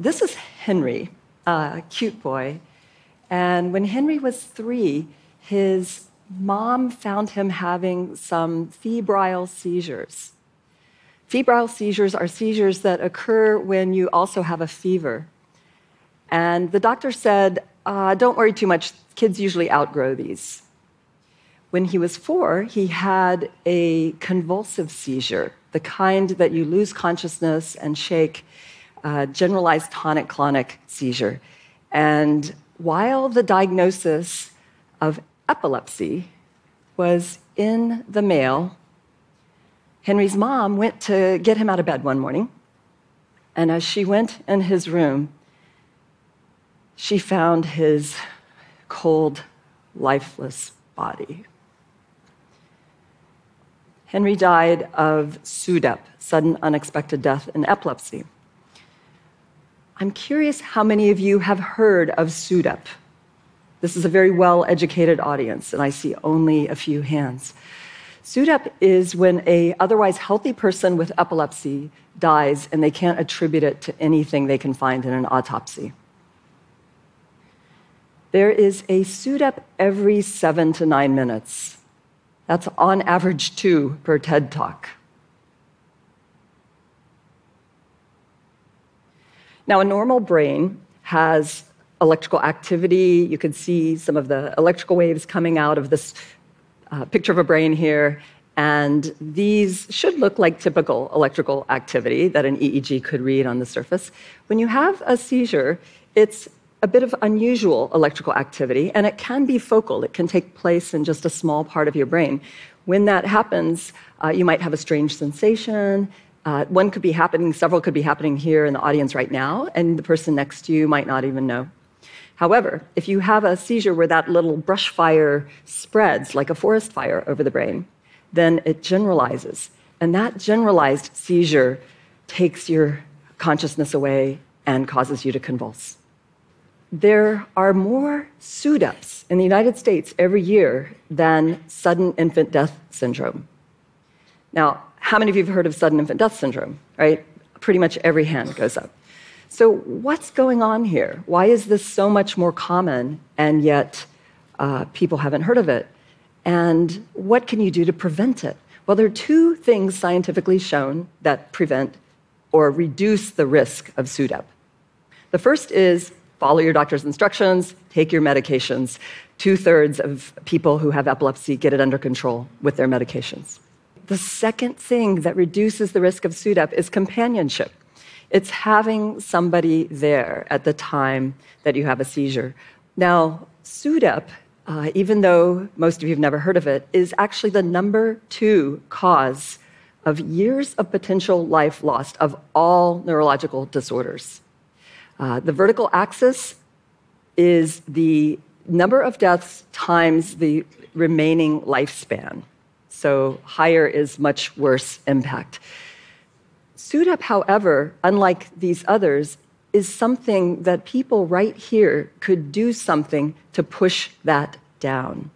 This is Henry, a cute boy. And when Henry was three, his mom found him having some febrile seizures. Febrile seizures are seizures that occur when you also have a fever. And the doctor said, uh, Don't worry too much, kids usually outgrow these. When he was four, he had a convulsive seizure, the kind that you lose consciousness and shake, uh, generalized tonic clonic seizure. And while the diagnosis of epilepsy was in the mail, Henry's mom went to get him out of bed one morning. And as she went in his room, she found his cold, lifeless body. Henry died of SUDEP, sudden unexpected death in epilepsy. I'm curious how many of you have heard of SUDEP. This is a very well educated audience, and I see only a few hands. SUDEP is when a otherwise healthy person with epilepsy dies and they can't attribute it to anything they can find in an autopsy. There is a SUDEP every seven to nine minutes. That's on average two per TED Talk. Now, a normal brain has electrical activity. You can see some of the electrical waves coming out of this uh, picture of a brain here. And these should look like typical electrical activity that an EEG could read on the surface. When you have a seizure, it's a bit of unusual electrical activity, and it can be focal. It can take place in just a small part of your brain. When that happens, uh, you might have a strange sensation. Uh, one could be happening, several could be happening here in the audience right now, and the person next to you might not even know. However, if you have a seizure where that little brush fire spreads like a forest fire over the brain, then it generalizes. And that generalized seizure takes your consciousness away and causes you to convulse there are more SUDEPs in the United States every year than sudden infant death syndrome. Now, how many of you have heard of sudden infant death syndrome, right? Pretty much every hand goes up. So, what's going on here? Why is this so much more common and yet uh, people haven't heard of it? And what can you do to prevent it? Well, there are two things scientifically shown that prevent or reduce the risk of SUDEP. The first is follow your doctor's instructions, take your medications. Two thirds of people who have epilepsy get it under control with their medications. The second thing that reduces the risk of SUDEP is companionship. It's having somebody there at the time that you have a seizure. Now, SUDEP, uh, even though most of you have never heard of it, is actually the number two cause of years of potential life lost of all neurological disorders. Uh, the vertical axis is the number of deaths times the remaining lifespan. So higher is much worse impact. SUDEP, however, unlike these others, is something that people right here could do something to push that down.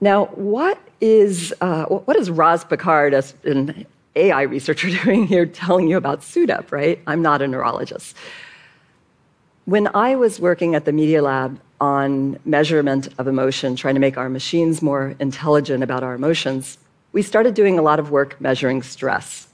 Now, what is uh, what is Roz Picard, an AI researcher, doing here, telling you about SUDEP? Right? I'm not a neurologist. When I was working at the Media Lab on measurement of emotion, trying to make our machines more intelligent about our emotions, we started doing a lot of work measuring stress.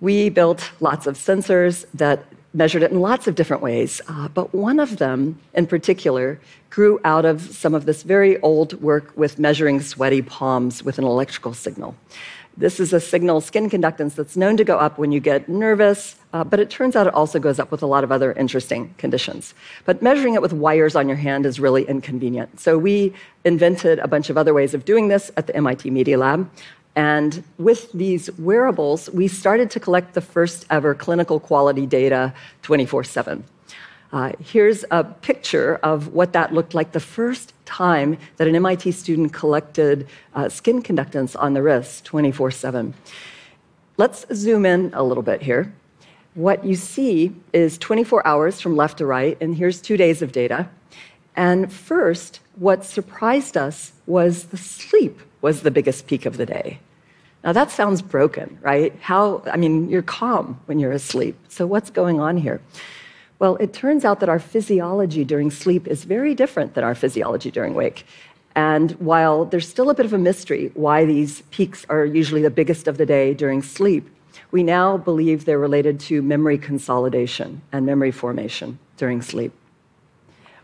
We built lots of sensors that measured it in lots of different ways, uh, but one of them in particular grew out of some of this very old work with measuring sweaty palms with an electrical signal. This is a signal skin conductance that's known to go up when you get nervous, uh, but it turns out it also goes up with a lot of other interesting conditions. But measuring it with wires on your hand is really inconvenient. So we invented a bunch of other ways of doing this at the MIT Media Lab. And with these wearables, we started to collect the first ever clinical quality data 24 7. Uh, here's a picture of what that looked like the first time that an MIT student collected uh, skin conductance on the wrist 24 7. Let's zoom in a little bit here. What you see is 24 hours from left to right, and here's two days of data. And first, what surprised us was the sleep was the biggest peak of the day. Now that sounds broken, right? How, I mean, you're calm when you're asleep. So what's going on here? Well, it turns out that our physiology during sleep is very different than our physiology during wake. And while there's still a bit of a mystery why these peaks are usually the biggest of the day during sleep, we now believe they're related to memory consolidation and memory formation during sleep.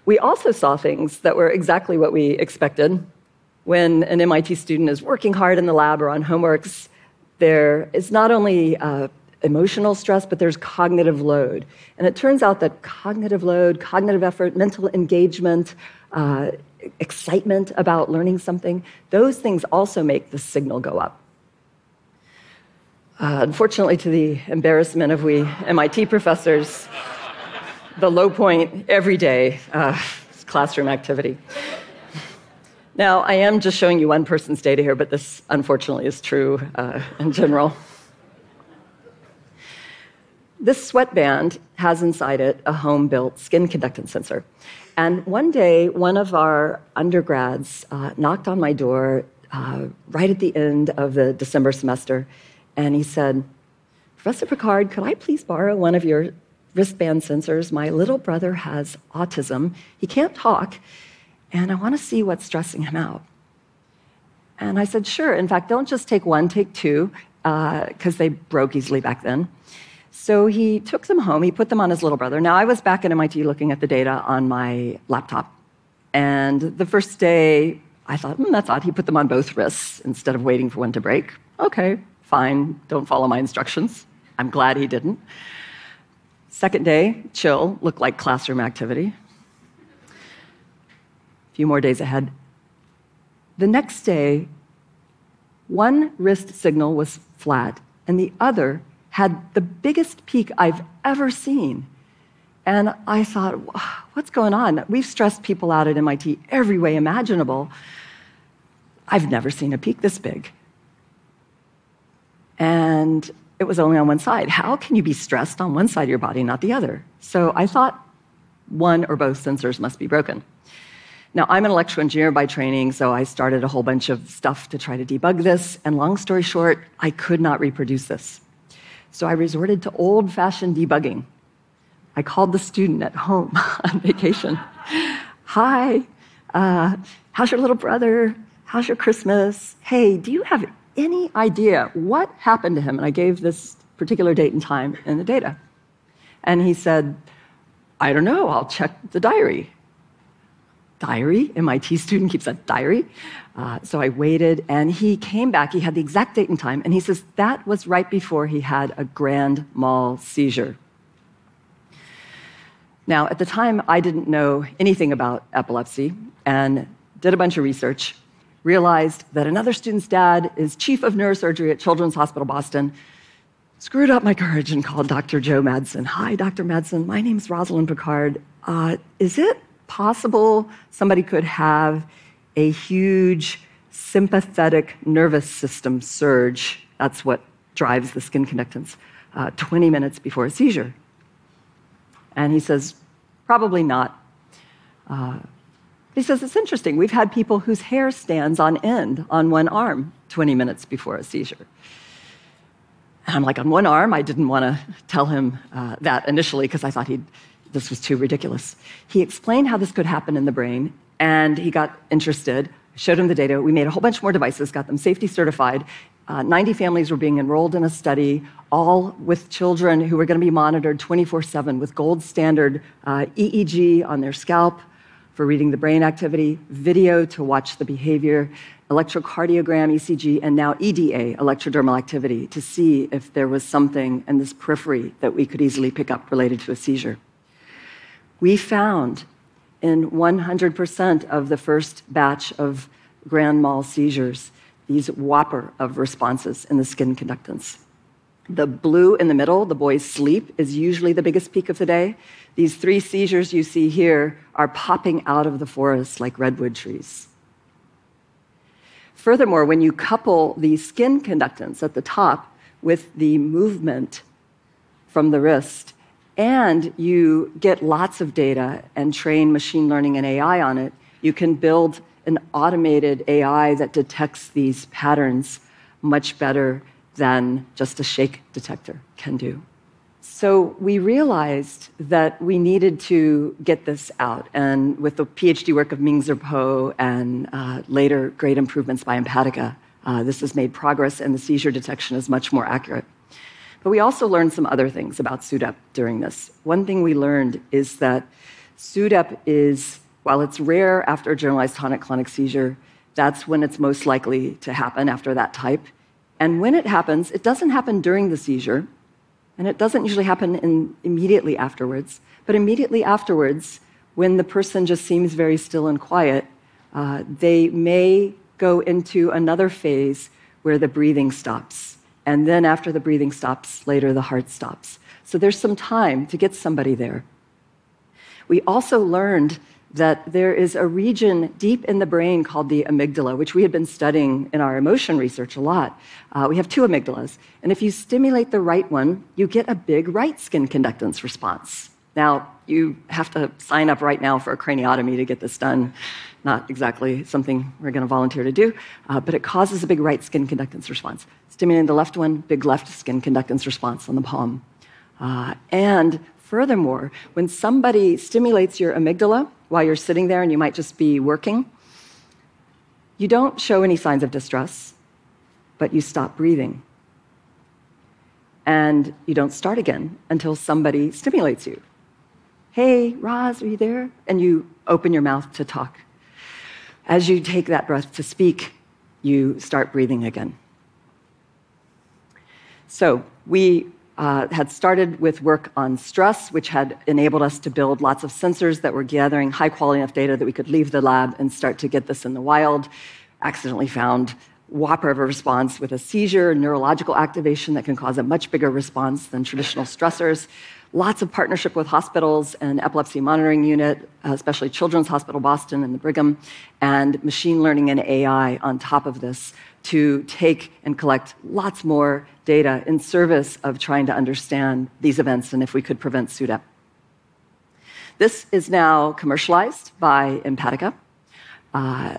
We also saw things that were exactly what we expected. When an MIT student is working hard in the lab or on homeworks, there is not only uh, emotional stress, but there's cognitive load. And it turns out that cognitive load, cognitive effort, mental engagement, uh, excitement about learning something, those things also make the signal go up. Uh, unfortunately, to the embarrassment of we MIT professors, the low point every day uh, is classroom activity. Now, I am just showing you one person's data here, but this unfortunately is true uh, in general. This sweatband has inside it a home built skin conductance sensor. And one day, one of our undergrads uh, knocked on my door uh, right at the end of the December semester, and he said, Professor Picard, could I please borrow one of your wristband sensors? My little brother has autism. He can't talk, and I want to see what's stressing him out. And I said, Sure. In fact, don't just take one, take two, because uh, they broke easily back then. So he took them home, he put them on his little brother. Now, I was back at MIT looking at the data on my laptop. And the first day, I thought, hmm, that's odd. He put them on both wrists instead of waiting for one to break. Okay, fine, don't follow my instructions. I'm glad he didn't. Second day, chill, looked like classroom activity. A few more days ahead. The next day, one wrist signal was flat, and the other had the biggest peak I've ever seen. And I thought, what's going on? We've stressed people out at MIT every way imaginable. I've never seen a peak this big. And it was only on one side. How can you be stressed on one side of your body, not the other? So I thought one or both sensors must be broken. Now, I'm an electrical engineer by training, so I started a whole bunch of stuff to try to debug this. And long story short, I could not reproduce this. So I resorted to old fashioned debugging. I called the student at home on vacation. Hi, uh, how's your little brother? How's your Christmas? Hey, do you have any idea what happened to him? And I gave this particular date and time in the data. And he said, I don't know, I'll check the diary diary. MIT student keeps a diary. Uh, so I waited, and he came back. He had the exact date and time, and he says that was right before he had a grand mal seizure. Now, at the time, I didn't know anything about epilepsy and did a bunch of research. Realized that another student's dad is chief of neurosurgery at Children's Hospital Boston. Screwed up my courage and called Dr. Joe Madsen. Hi, Dr. Madsen. My name's Rosalind Picard. Uh, is it possible somebody could have a huge sympathetic nervous system surge. That's what drives the skin conductance uh, 20 minutes before a seizure. And he says, probably not. Uh, he says, it's interesting. We've had people whose hair stands on end on one arm 20 minutes before a seizure. And I'm like, on one arm, I didn't want to tell him uh, that initially because I thought he'd this was too ridiculous. He explained how this could happen in the brain, and he got interested. showed him the data. We made a whole bunch more devices, got them safety certified. Uh, 90 families were being enrolled in a study, all with children who were going to be monitored 24 7 with gold standard uh, EEG on their scalp for reading the brain activity, video to watch the behavior, electrocardiogram, ECG, and now EDA, electrodermal activity, to see if there was something in this periphery that we could easily pick up related to a seizure. We found in 100% of the first batch of grand mal seizures these whopper of responses in the skin conductance. The blue in the middle, the boy's sleep, is usually the biggest peak of the day. These three seizures you see here are popping out of the forest like redwood trees. Furthermore, when you couple the skin conductance at the top with the movement from the wrist, and you get lots of data and train machine learning and AI on it, you can build an automated AI that detects these patterns much better than just a shake detector can do. So we realized that we needed to get this out. And with the PhD work of Ming-Zher Poh and uh, later great improvements by Empatica, uh, this has made progress and the seizure detection is much more accurate. But we also learned some other things about SUDEP during this. One thing we learned is that SUDEP is, while it's rare after a generalized tonic-clonic seizure, that's when it's most likely to happen after that type. And when it happens, it doesn't happen during the seizure, and it doesn't usually happen in, immediately afterwards. But immediately afterwards, when the person just seems very still and quiet, uh, they may go into another phase where the breathing stops. And then after the breathing stops, later the heart stops. So there's some time to get somebody there. We also learned that there is a region deep in the brain called the amygdala, which we had been studying in our emotion research a lot. Uh, we have two amygdalas. And if you stimulate the right one, you get a big right skin conductance response. Now, you have to sign up right now for a craniotomy to get this done. Not exactly something we're going to volunteer to do, uh, but it causes a big right skin conductance response. Stimulating the left one, big left skin conductance response on the palm. Uh, and furthermore, when somebody stimulates your amygdala, while you're sitting there and you might just be working, you don't show any signs of distress, but you stop breathing. And you don't start again until somebody stimulates you. Hey, Roz, are you there? And you open your mouth to talk. As you take that breath to speak, you start breathing again. So, we uh, had started with work on stress, which had enabled us to build lots of sensors that were gathering high quality enough data that we could leave the lab and start to get this in the wild. Accidentally found whopper of a response with a seizure, neurological activation that can cause a much bigger response than traditional stressors. Lots of partnership with hospitals and epilepsy monitoring unit, especially Children's Hospital Boston and the Brigham, and machine learning and AI on top of this to take and collect lots more data in service of trying to understand these events and if we could prevent SUDEP. This is now commercialized by Empatica,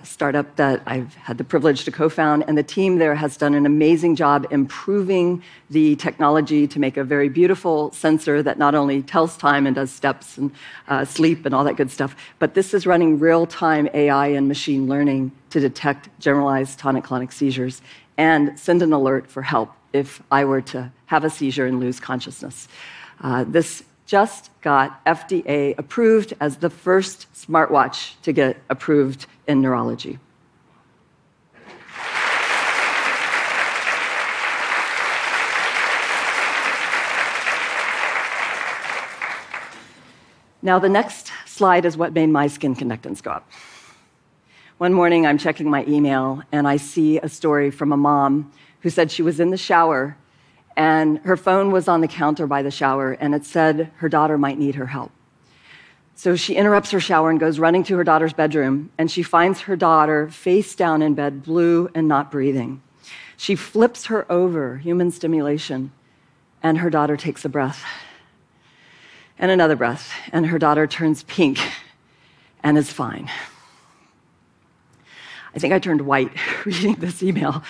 startup that I've had the privilege to co found, and the team there has done an amazing job improving the technology to make a very beautiful sensor that not only tells time and does steps and uh, sleep and all that good stuff, but this is running real time AI and machine learning to detect generalized tonic clonic seizures and send an alert for help if I were to have a seizure and lose consciousness. Uh, this just got FDA approved as the first smartwatch to get approved in neurology. Now, the next slide is what made my skin conductance go up. One morning, I'm checking my email and I see a story from a mom who said she was in the shower and her phone was on the counter by the shower and it said her daughter might need her help. So she interrupts her shower and goes running to her daughter's bedroom and she finds her daughter face down in bed, blue and not breathing. She flips her over, human stimulation, and her daughter takes a breath and another breath, and her daughter turns pink and is fine. I think I turned white reading this email.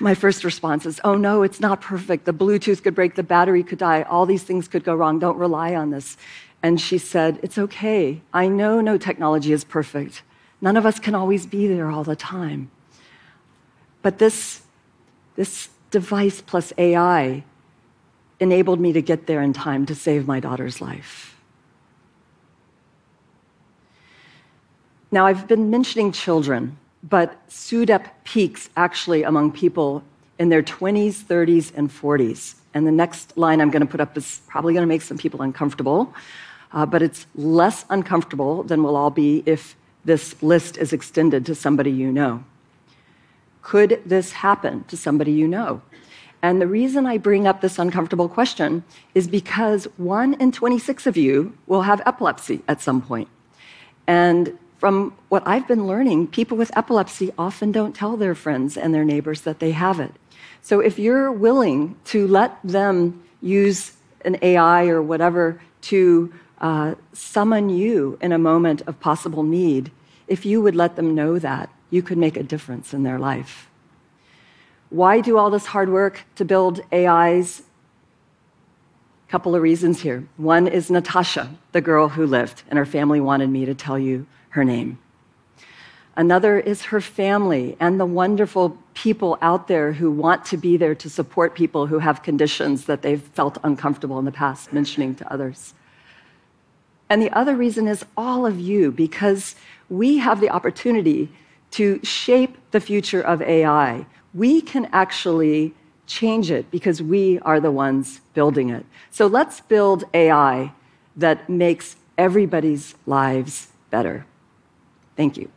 My first response is, oh no, it's not perfect. The Bluetooth could break, the battery could die, all these things could go wrong. Don't rely on this. And she said, it's okay. I know no technology is perfect. None of us can always be there all the time. But this, this device plus AI enabled me to get there in time to save my daughter's life. Now, I've been mentioning children, but SUDEP peaks actually among people in their 20s, 30s, and 40s. And the next line I'm going to put up is probably going to make some people uncomfortable, uh, but it's less uncomfortable than we'll all be if this list is extended to somebody you know. Could this happen to somebody you know? And the reason I bring up this uncomfortable question is because one in 26 of you will have epilepsy at some point. From what I've been learning, people with epilepsy often don't tell their friends and their neighbors that they have it. So if you're willing to let them use an AI or whatever to uh, summon you in a moment of possible need, if you would let them know that, you could make a difference in their life. Why do all this hard work to build AIs? A couple of reasons here. One is Natasha, the girl who lived, and her family wanted me to tell you her name. Another is her family and the wonderful people out there who want to be there to support people who have conditions that they've felt uncomfortable in the past mentioning to others. And the other reason is all of you, because we have the opportunity to shape the future of AI. We can actually change it because we are the ones building it. So let's build AI that makes everybody's lives better. Thank you.